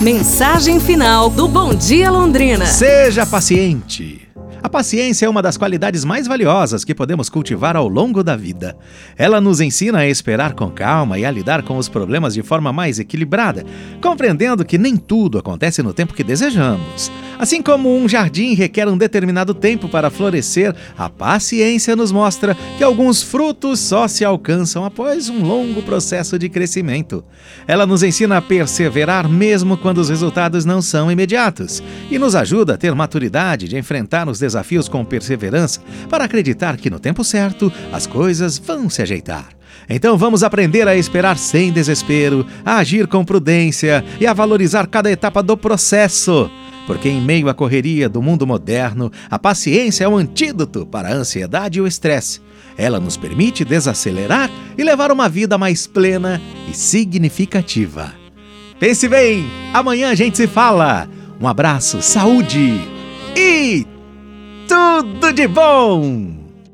Mensagem final do Bom Dia Londrina. Seja paciente. A paciência é uma das qualidades mais valiosas que podemos cultivar ao longo da vida. Ela nos ensina a esperar com calma e a lidar com os problemas de forma mais equilibrada, compreendendo que nem tudo acontece no tempo que desejamos. Assim como um jardim requer um determinado tempo para florescer, a paciência nos mostra que alguns frutos só se alcançam após um longo processo de crescimento. Ela nos ensina a perseverar mesmo quando os resultados não são imediatos e nos ajuda a ter maturidade de enfrentar os desafios com perseverança para acreditar que no tempo certo as coisas vão se ajeitar. Então vamos aprender a esperar sem desespero, a agir com prudência e a valorizar cada etapa do processo porque em meio à correria do mundo moderno, a paciência é um antídoto para a ansiedade e o estresse. Ela nos permite desacelerar e levar uma vida mais plena e significativa. Pense bem, amanhã a gente se fala. Um abraço, saúde e tudo de bom!